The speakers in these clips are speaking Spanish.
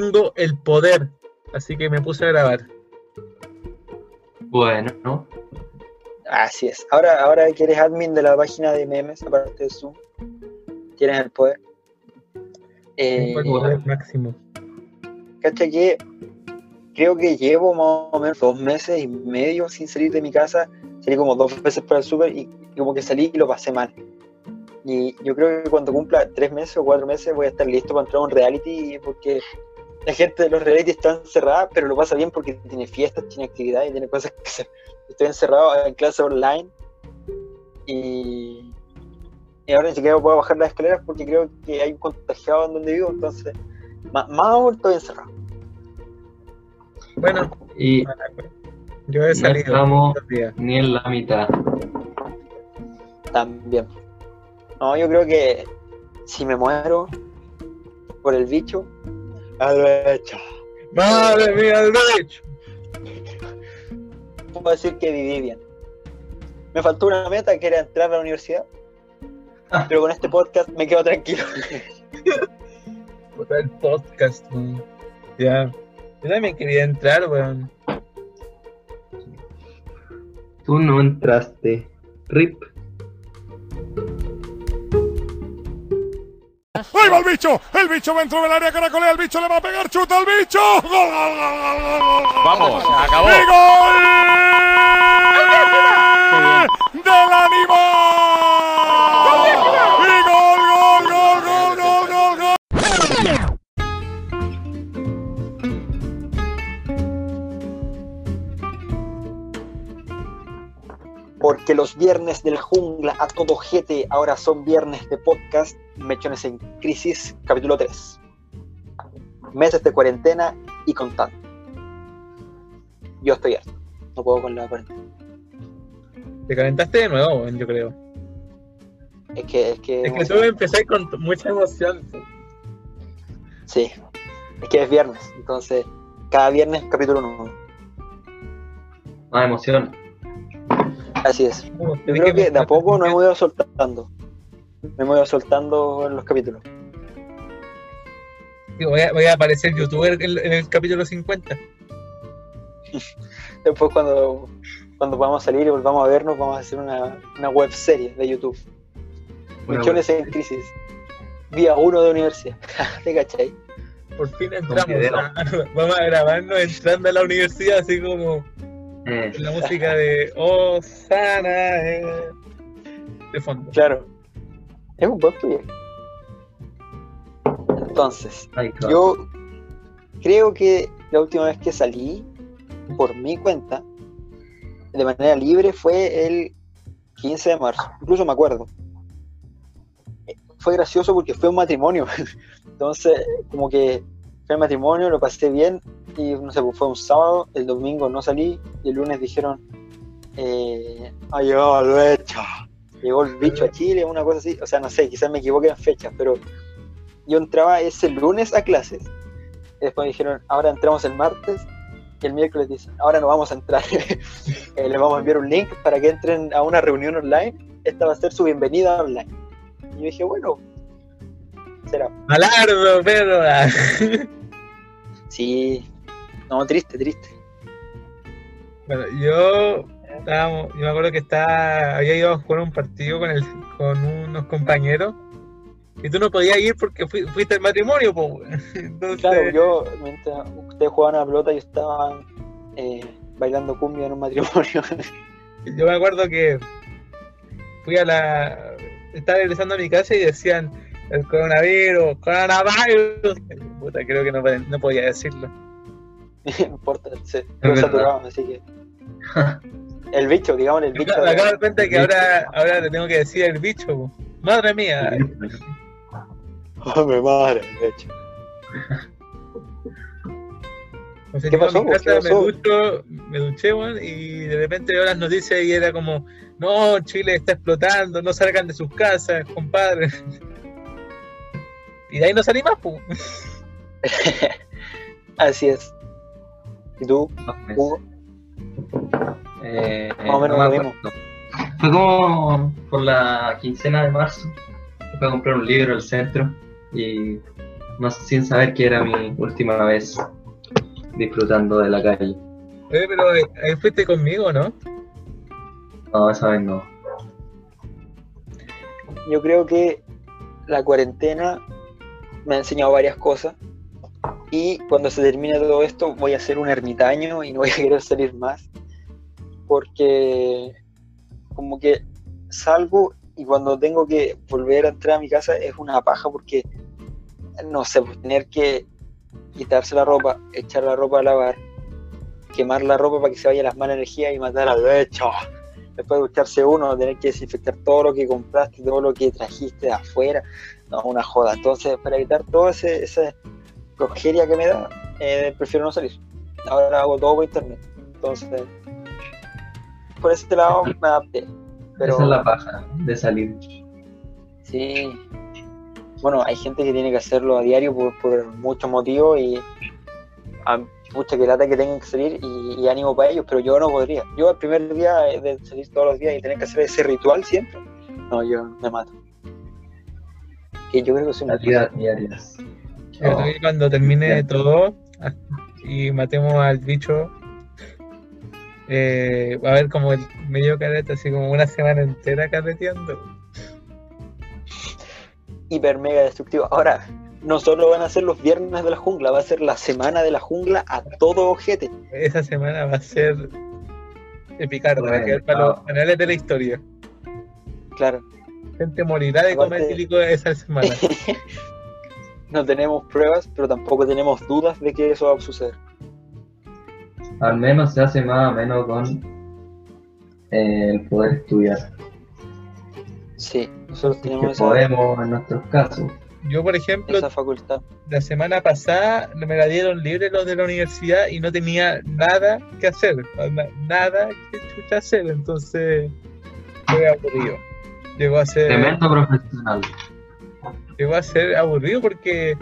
tengo el poder. Así que me puse a grabar. Bueno, ¿no? Así es. Ahora, ahora que eres admin de la página de memes, aparte de Zoom, tienes el poder. Eh, Tengo el poder máximo. cacha que creo que llevo más o menos dos meses y medio sin salir de mi casa. Salí como dos veces para el súper y, y como que salí y lo pasé mal. Y yo creo que cuando cumpla tres meses o cuatro meses voy a estar listo para entrar a un reality porque la gente de los reality está encerrada, pero lo pasa bien porque tiene fiestas, tiene actividades, tiene cosas que hacer. Estoy encerrado en clase online y, y ahora ni siquiera puedo bajar las escaleras porque creo que hay un contagiado en donde vivo, entonces más, más aún estoy encerrado. Bueno, Y yo he no salido estamos días. ni en la mitad. También. No, yo creo que si me muero por el bicho, a lo hecho. Madre mía, el derecho. Puedo decir que viví bien. Me faltó una meta que era entrar a la universidad, pero con este podcast me quedo tranquilo. El podcast, weón. Ya. Yo también quería entrar, weón. Tú no entraste. RIP. ¡Ahí va el bicho! ¡El bicho va dentro del área! ¡Caracolea! ¡El bicho le va a pegar! ¡Chuta al bicho! ¡Gol, gol, gol, gol, gol, gol! Vamos, acabó. ¡Y gol! ¡Del animal! ¡Y gol, gol, gol, gol, gol, gol, gol! Porque los viernes del jungla a todo jete ahora son viernes de podcast. Mechones en crisis, capítulo 3. Meses de cuarentena y contando. Yo estoy harto. No puedo con la cuarentena. Te calentaste de nuevo, yo creo. Es que, es que. Es que tú empecé con mucha emoción. Sí. Es que es viernes. Entonces, cada viernes capítulo nuevo. Más emoción. Así es. Yo creo que de a poco nos hemos ido soltando. Hemos ido soltando en los capítulos. Voy a, voy a aparecer youtuber en, en el capítulo 50. Después cuando, cuando podamos salir y volvamos a vernos, vamos a hacer una, una web serie de YouTube. Una Mechones en crisis. Día 1 de universidad. ¿Te cachai? Por fin entramos. a- vamos a grabarnos entrando a la universidad, así como Eh, la música de Oh, Sana eh, de fondo. Claro. Es un buen proyecto. Entonces, yo creo que la última vez que salí por mi cuenta, de manera libre, fue el 15 de marzo. Incluso me acuerdo. Fue gracioso porque fue un matrimonio. Entonces, como que fue el matrimonio, lo pasé bien y no sé, pues fue un sábado, el domingo no salí y el lunes dijeron, eh, ha llegado el bicho. Llegó el bicho a Chile, una cosa así. O sea, no sé, quizás me equivoqué en fechas, pero yo entraba ese lunes a clases. Y después me dijeron, ahora entramos el martes. Y el miércoles dicen, ahora no vamos a entrar. Eh, les vamos a enviar un link para que entren a una reunión online. Esta va a ser su bienvenida online. Y yo dije, bueno, será. Alardo, pero. ah. Sí, no, triste, triste. Bueno, yo estábamos, yo me acuerdo que estaba, había ido a jugar un partido con el, con unos compañeros y tú no podías ir porque fui- fuiste al matrimonio, po. Entonces, Claro, yo, mientras ustedes jugaban a la pelota, yo estaba eh, bailando cumbia en un matrimonio. yo me acuerdo que fui a la, estaba regresando a mi casa y decían el coronavirus, coronavirus. Puta, creo que no, no podía decirlo. no importa, se lo saturaban, así que. El bicho, digamos, el Me bicho. acabo de cuenta que ahora, ahora te tengo que decir el bicho. Madre mía. Oh, mi madre. O sea, ¿Qué pasó, mi po? casa, ¿Qué me pasó? ducho, me duché, y de repente veo las noticias y era como, no, Chile está explotando, no salgan de sus casas, compadre. Y de ahí no salí más, pues. Así es. ¿Y tú, Dos meses. Hugo? Eh, Más o menos no lo me mismo. acuerdo. Fue como por la quincena de marzo. Fui a comprar un libro al centro y no sin saber que era mi última vez disfrutando de la calle. Oye, pero ahí ahí fuiste conmigo, ¿no? No, esa vez no. Yo creo que la cuarentena me ha enseñado varias cosas y cuando se termine todo esto voy a ser un ermitaño y no voy a querer salir más porque como que salgo y cuando tengo que volver a entrar a mi casa es una paja porque no sé, pues, tener que quitarse la ropa, echar la ropa a lavar, quemar la ropa para que se vaya las malas energías y matar al hecho. Después de ducharse uno, tener que desinfectar todo lo que compraste, todo lo que trajiste de afuera, no, una joda. Entonces, para evitar toda esa progeria que me da, eh, prefiero no salir. Ahora hago todo por internet. Entonces, por ese lado me adapté. Pero Esa es la paja de salir. sí, bueno, hay gente que tiene que hacerlo a diario por, por muchos motivos y a, mucha que lata que tengan que salir y, y ánimo para ellos, pero yo no podría. Yo el primer día de salir todos los días y tener que hacer ese ritual siempre, no, yo me mato. Que yo creo que soy una Salidas diarias. Cuando termine todo ah, y matemos al bicho, eh, va a haber como el medio careta, así como una semana entera carreteando. hiper mega destructivo. Ahora, no solo van a ser los viernes de la jungla, va a ser la semana de la jungla a todo ojete. Esa semana va a ser epicarda, va a Bueno, quedar para los no. anales de la historia. Claro, Gente morirá de comer tílico esa semana. no tenemos pruebas, pero tampoco tenemos dudas de que eso va a suceder. Al menos se hace más o menos con eh, el poder estudiar. Sí, nosotros Que tenemos esa, podemos en nuestros casos. Yo, por ejemplo, esa facultad. la semana pasada me la dieron libre los de la universidad y no tenía nada que hacer, na- nada que chucha hacer, entonces fue aburrido. Llegó a ser, Tremendo profesional. Llegó a ser aburrido porque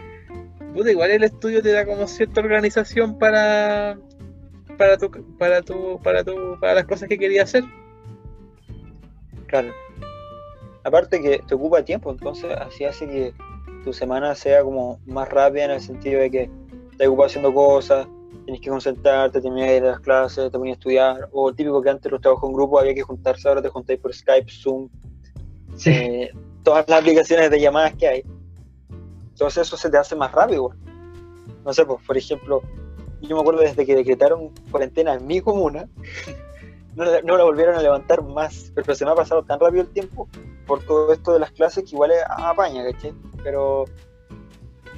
puta, igual el estudio te da como cierta organización para para tu para tu para tu para las cosas que querías hacer. Claro. Aparte que te ocupa tiempo, entonces así hace que tu semana sea como más rápida en el sentido de que te ocupas haciendo cosas, tienes que concentrarte, terminas de ir a las clases, te pones a estudiar, o típico que antes los trabajos en grupo había que juntarse, ahora te juntáis por Skype, Zoom, Sí. eh, todas las aplicaciones de llamadas que hay. Entonces eso se te hace más rápido. güey. No sé, pues, por ejemplo, yo me acuerdo desde que decretaron cuarentena en mi comuna, no la, no la volvieron a levantar más, pero se me ha pasado tan rápido el tiempo por todo esto de las clases que igual es apaña, ¿cachai? Pero,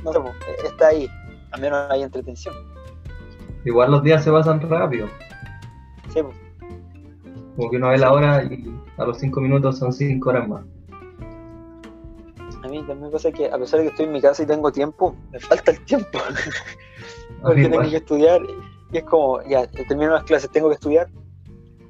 no sé, pues, está ahí, al menos hay entretención. Igual los días se pasan rápido. Sí, pues. Como que uno ve la hora y a los 5 minutos son 5 horas más. A mí también pasa que a pesar de que estoy en mi casa y tengo tiempo, me falta el tiempo. Porque tengo que estudiar y es como, ya, termino las clases, tengo que estudiar.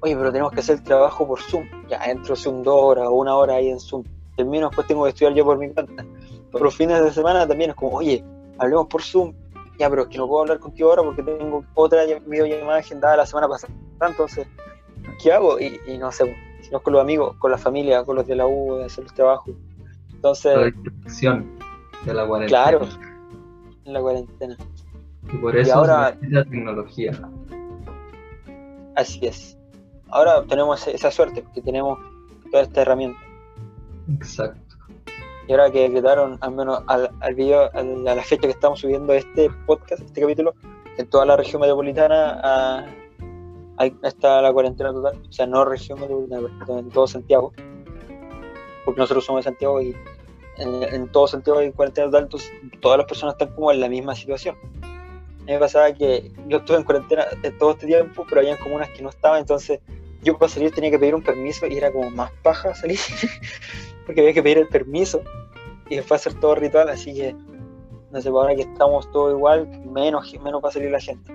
Oye, pero tenemos que hacer el trabajo por Zoom. Ya, entro Zoom dos horas o una hora ahí en Zoom. Termino, después tengo que estudiar yo por mi cuenta. Pero los fines de semana también es como, oye, hablemos por Zoom. Ya, pero es que no puedo hablar contigo ahora porque tengo otra ll- videollamada agendada la semana pasada. Entonces, ¿qué hago? Y, y no sé, si no es con los amigos, con la familia, con los de la U, de hacer los trabajos. Entonces, La distracción de la cuarentena. claro, en la cuarentena. Y por eso ahora- se necesita tecnología. Así es. Ahora tenemos ese- esa suerte porque tenemos toda esta herramienta. Exacto. Y ahora que decretaron, al menos al, al video, al- a la fecha que estamos subiendo este podcast, este capítulo, en toda la región metropolitana hay- está la cuarentena total. O sea, no región metropolitana, pero en todo Santiago. Porque nosotros somos de Santiago y en, todo Santiago hay cuarentena total, todas las personas están como en la misma situación. A mí me pasaba que yo estuve en cuarentena eh, todo este tiempo, pero había comunas que no estaban, entonces yo para salir tenía que pedir un permiso y era como más paja salir, porque había que pedir el permiso y después hacer todo ritual, así que no sé, ahora que estamos todos igual, menos, menos va salir la gente.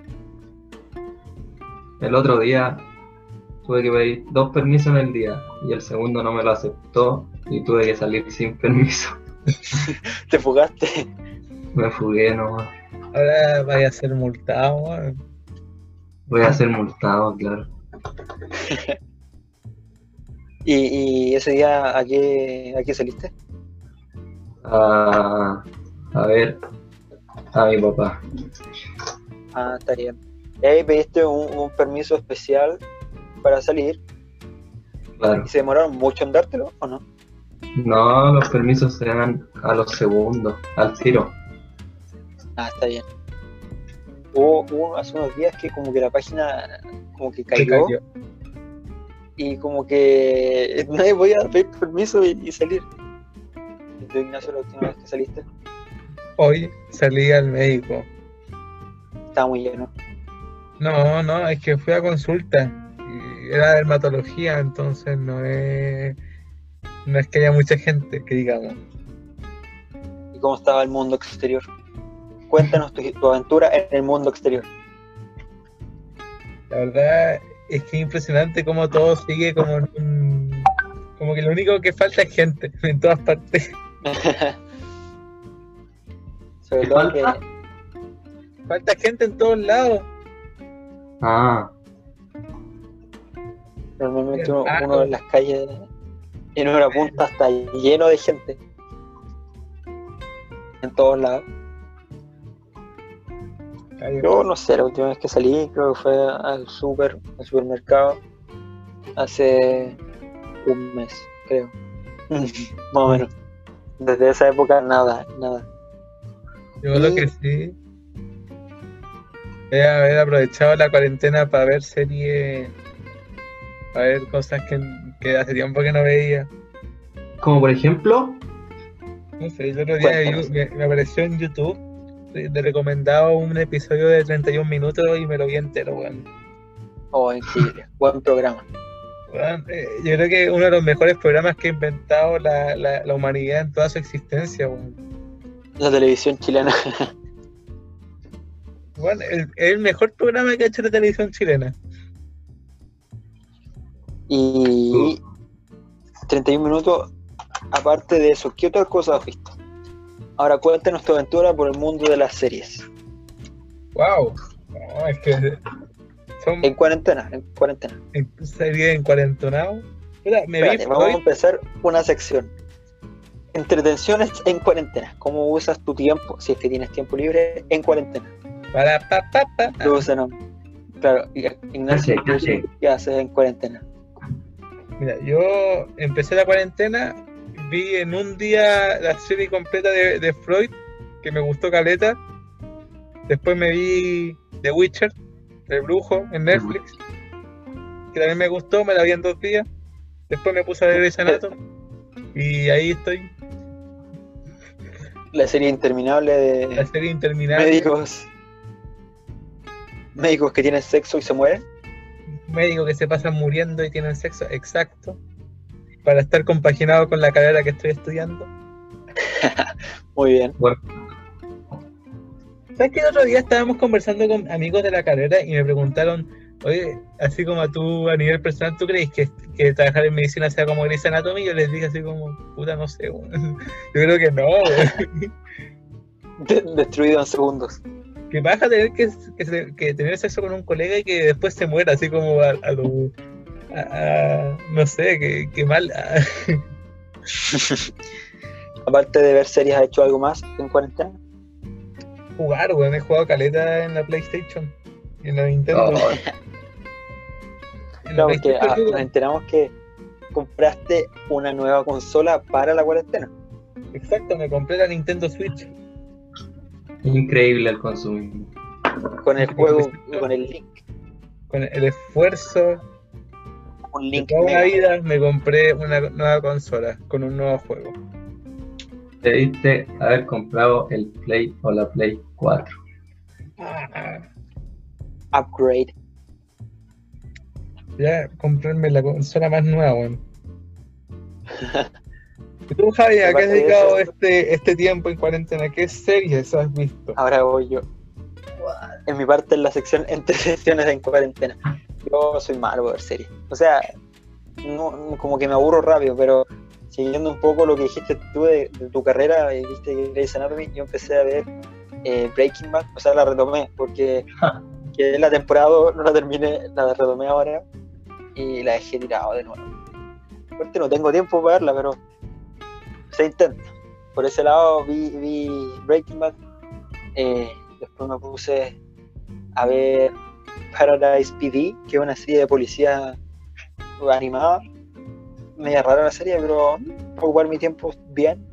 El otro día tuve que pedir dos permisos en el día y el segundo no me lo aceptó y tuve que salir sin permiso. Te fugaste. Me fugué no Ahora vaya a ser multado, weón. Voy a ser multado, claro. ¿Y, y ese día a qué, a qué saliste? A, a ver A mi papá. Ah, está bien. Y ahí pediste un, un permiso especial para salir. Claro. ¿Y se demoraron mucho en dártelo o no? No, los permisos se dan a los segundos, al tiro. Ah, está bien. Hubo, hubo hace unos días que como que la página como que cayó, cayó. y como que nadie podía pedir permiso y, y salir. ¿Y tú, Ignacio, la última vez que saliste? Hoy salí al médico. Estaba muy lleno. No, no, es que fui a consulta. Y era dermatología, entonces no es. No es que haya mucha gente, que digamos. ¿Y cómo estaba el mundo exterior? Cuéntanos tu, tu aventura en el mundo exterior. La verdad es que es impresionante cómo todo sigue como en un. Como que lo único que falta es gente en todas partes. Sobre ¿Qué todo que falta? Falta gente en todos lados. Ah, normalmente uno, Ah, uno en las calles en una punta está lleno de gente. En todos lados. Yo no sé, la última vez que salí creo que fue al super, al supermercado, hace un mes, creo. Más o menos. Desde esa época nada, nada. Yo lo que sí es haber aprovechado la cuarentena para ver series, para ver cosas que, que hace tiempo que no veía. como por ejemplo, No sé, el otro día me, me apareció en YouTube de recomendado un episodio de 31 minutos y me lo vi entero, weón. Oh, increíble. Buen programa. Weón, eh, yo creo que uno de los mejores programas que ha inventado la, la, la humanidad en toda su existencia, weón. La televisión chilena. Weón, el, el mejor programa que ha hecho la televisión chilena. Y 31 minutos, aparte de eso, ¿qué otras cosas has visto? Ahora cuéntanos tu aventura por el mundo de las series. Wow. No, es que son En cuarentena, en cuarentena. en serie en cuarentonado. Mira, me vi Espérate, vamos a empezar una sección. Entretenciones en cuarentena. ¿Cómo usas tu tiempo, si es que tienes tiempo libre, en cuarentena? Para pa no. Claro, Ignacio. ¿qué haces en cuarentena? Mira, yo empecé la cuarentena, vi en un día la serie completa de, de Freud, que me gustó caleta. Después me vi The Witcher, El Brujo, en Netflix, que también me gustó, me la vi en dos días. Después me puse a ver Grey's y ahí estoy, La serie interminable la de serie interminable. médicos. Médicos que tienen sexo y se mueren. Médicos que se pasan muriendo y tienen sexo, exacto, para estar compaginado con la carrera que estoy estudiando. Muy bien. bueno, ¿Sabes que el otro día estábamos conversando con amigos de la carrera y me preguntaron, oye, así como a tú a nivel personal, ¿tú crees que, que trabajar en medicina sea como Grey's Anatomy? Yo les dije así como, puta, no sé. Yo creo que no. De- destruido en segundos. Que vas a tener que, que, tener sexo con un colega y que después se muera, así como a, a lo... a- a- no sé, que, que mal. Aparte de ver series, ¿has hecho algo más en cuarentena? jugar, weón. He jugado caleta en la PlayStation. En la Nintendo. Oh. En la Claro, porque ah, nos enteramos que compraste una nueva consola para la cuarentena. Exacto, me compré la Nintendo Switch. Increíble el consumismo. Con el juego, con el link. Con el esfuerzo Un de link toda la vida me compré una nueva consola con un nuevo juego. Debiste haber comprado el Play o la Play 4. Ah, upgrade. ya comprarme la consola más nueva, weón. ¿Y tú, Javi, a qué has dedicado este, este tiempo en cuarentena? ¿Qué series has visto? Ahora voy yo. En mi parte en la sección entre secciones en cuarentena. Yo soy malo por ver series. O sea, no, como que me aburro rápido, pero siguiendo un poco lo que dijiste tú de, de tu carrera, viste Grey's Anatomy, yo empecé a ver eh, Breaking Bad, o sea, la retomé, porque que la temporada no la terminé, la retomé ahora y la dejé tirado de nuevo. Aparte no tengo tiempo para verla, pero se intenta. Por ese lado vi, vi Breaking Bad, Eh, después me puse a ver Paradise PD, que es una serie de policía animada. Media rara la serie, pero para ocupar mi tiempo bien.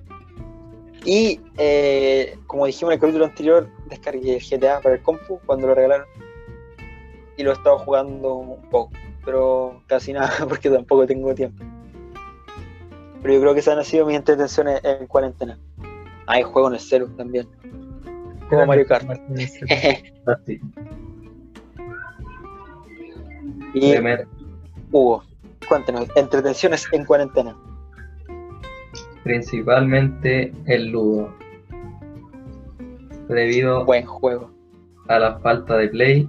Y eh, como dijimos en el capítulo anterior, descargué GTA para el compu cuando lo regalaron. Y lo he estado jugando un poco, pero casi nada porque tampoco tengo tiempo. Pero yo creo que esas han sido mis entretenciones en cuarentena. Ah, y juego en el celu también. Como Mario Kart. Así. y Primer- Hugo, cuéntanos, entretenciones en cuarentena. principalmente el ludo. Debido Buen juego. a la falta de play,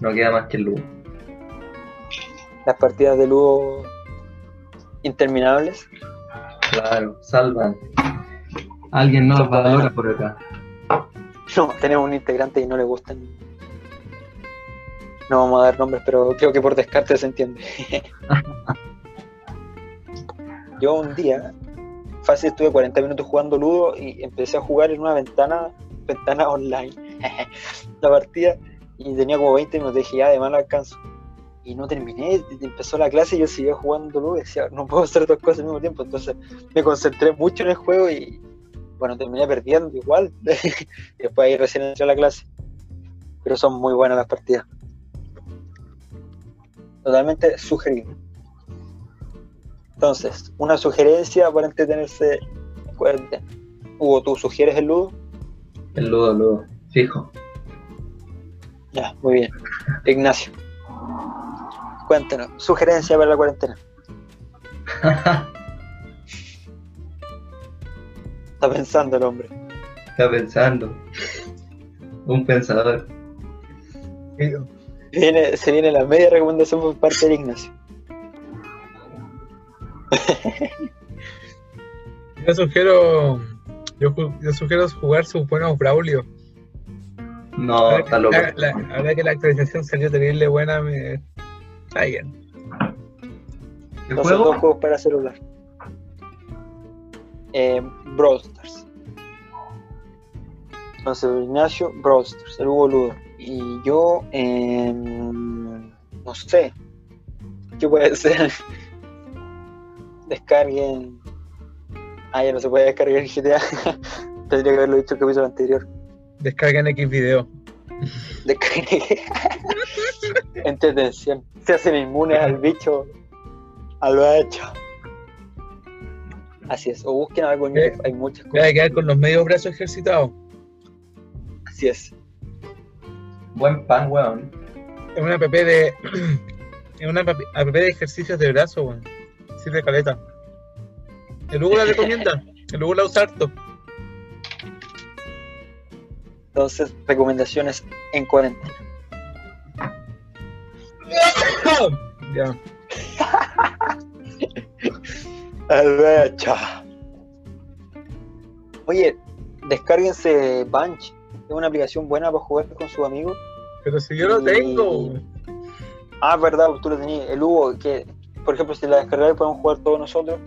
no queda más que el ludo. Las partidas de Ludo interminables. Claro, salvan. Alguien no los valora por acá. No, tenemos un integrante y no le gustan. No vamos a dar nombres, pero creo que por descarte se entiende. Yo un día, fácil, estuve 40 minutos jugando Ludo y empecé a jugar en una ventana, ventana online, la partida, y tenía como 20 minutos, dije ya, de mal alcanzo. Y no terminé, empezó la clase y yo seguía jugando Ludo y decía, no puedo hacer dos cosas al mismo tiempo. Entonces me concentré mucho en el juego y, bueno, terminé perdiendo igual. y después ahí recién entré a la clase. Pero son muy buenas las partidas. Totalmente sugerible. Entonces, una sugerencia para entretenerse en cuarentena. Hugo, ¿tú sugieres el ludo? El ludo, ludo. Fijo. Ya, muy bien. Ignacio. Cuéntanos, sugerencia para la cuarentena. Está pensando el hombre. Está pensando. Un pensador. Viene, se viene la media recomendación por parte de Ignacio. Yo sugiero. Yo, yo sugiero jugar sus buenos Braulio. No, está que- loco. la, la- ahora que la actualización salió terrible buena, me. Está bien. ¿Qué Entonces, dos juego? juegos para celular. Eh, Brawl Stars. Entonces, Ignacio, Brawl Stars, el Hugo Ludo. Y yo, em, no sé. ¿Qué puede ser? Descarguen. Ah, ya no se puede descargar el GTA. Tendría que haberlo dicho el capítulo anterior. Descargan X video. Descarguen. Entretención. Se hacen inmunes al bicho. A lo hecho. Así es. O busquen algo en Eh, YouTube. Hay muchas cosas. a quedar con los medios brazos ejercitados. Así es. Buen pan, weón. Es una app de. Es una app app de ejercicios de brazo, weón. Sí, de caleta. El Hugo la recomienda. El Hugo la usa harto. Entonces, recomendaciones en cuarentena. Ya. Albecha. Oye, descárguense Bunch. Es una aplicación buena para jugar con sus amigos. Pero si yo lo tengo. Ah, verdad, tú lo tenías. El Hugo, que por ejemplo, si la descargáis, podemos jugar todos nosotros,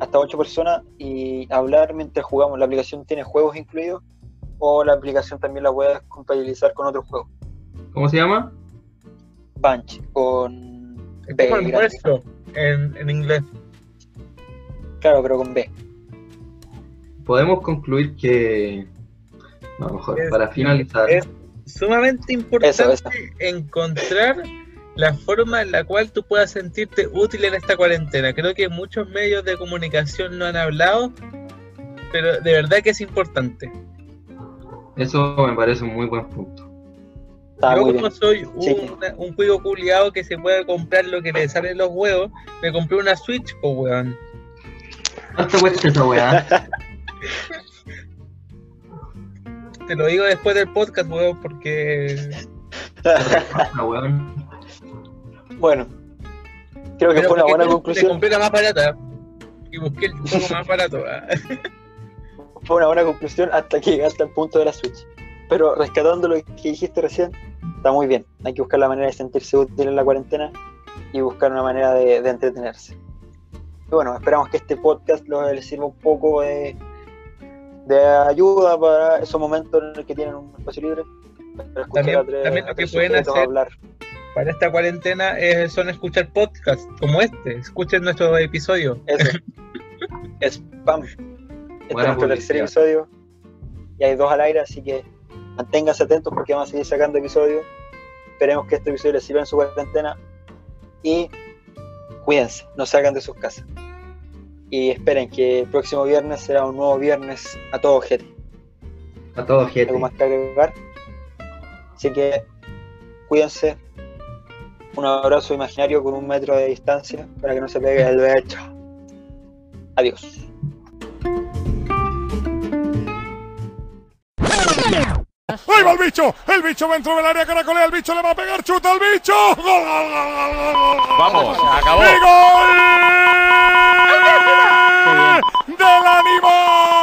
hasta ocho personas, y hablar mientras jugamos. La aplicación tiene juegos incluidos, o la aplicación también la puedes compatibilizar con otros juegos. ¿Cómo se llama? Bunch, con Es B. almuerzo en, en inglés. Claro, pero con B. Podemos concluir que. No, mejor, Es- para finalizar. es- Sumamente importante Eso, eso. encontrar la forma en la cual tú puedas sentirte útil en esta cuarentena. Creo que muchos medios de comunicación no han hablado, pero de verdad que es importante. Eso me parece un muy buen punto. Está Yo como bien. soy un, Sí. un cuido culiado que se puede comprar lo que le salen los huevos, me compré una Switch, pues weón. ¿Cuánto cuesta esa weá? Te lo digo después del podcast, weón, porque... Bueno, creo que Pero fue una buena te- conclusión. Te compré la más barata y busqué el juego más barato. ah. Fue una buena conclusión hasta que llegaste al punto de la Switch. Pero rescatando lo que dijiste recién, está muy bien. Hay que buscar la manera de sentirse útil en la cuarentena y buscar una manera de, de entretenerse. Y bueno, esperamos que este podcast les sirva un poco de, de ayuda para esos momentos en los que tienen un espacio libre. Para escuchar También- tres, también lo que pueden hacer- hablar. Para esta cuarentena eh, son escuchar podcasts como este. Escuchen nuestro episodio. Eso. Spam. Este es Buena tercer episodio. Y hay dos al aire, así que manténganse atentos porque vamos a seguir sacando episodios. Esperemos que este episodio les sirva en su cuarentena. Y cuídense, no salgan de sus casas. Y esperen que el próximo viernes será un nuevo viernes a todo gente. A todos, gente. algo más que agregar. Así que cuídense. Un abrazo imaginario con un metro de distancia para que no se pegue el becho. Adiós. va el bicho. El bicho va dentro del área caracolea. El bicho le va a pegar. Chuta al bicho. Gol, Vamos, acabó. Y del animal.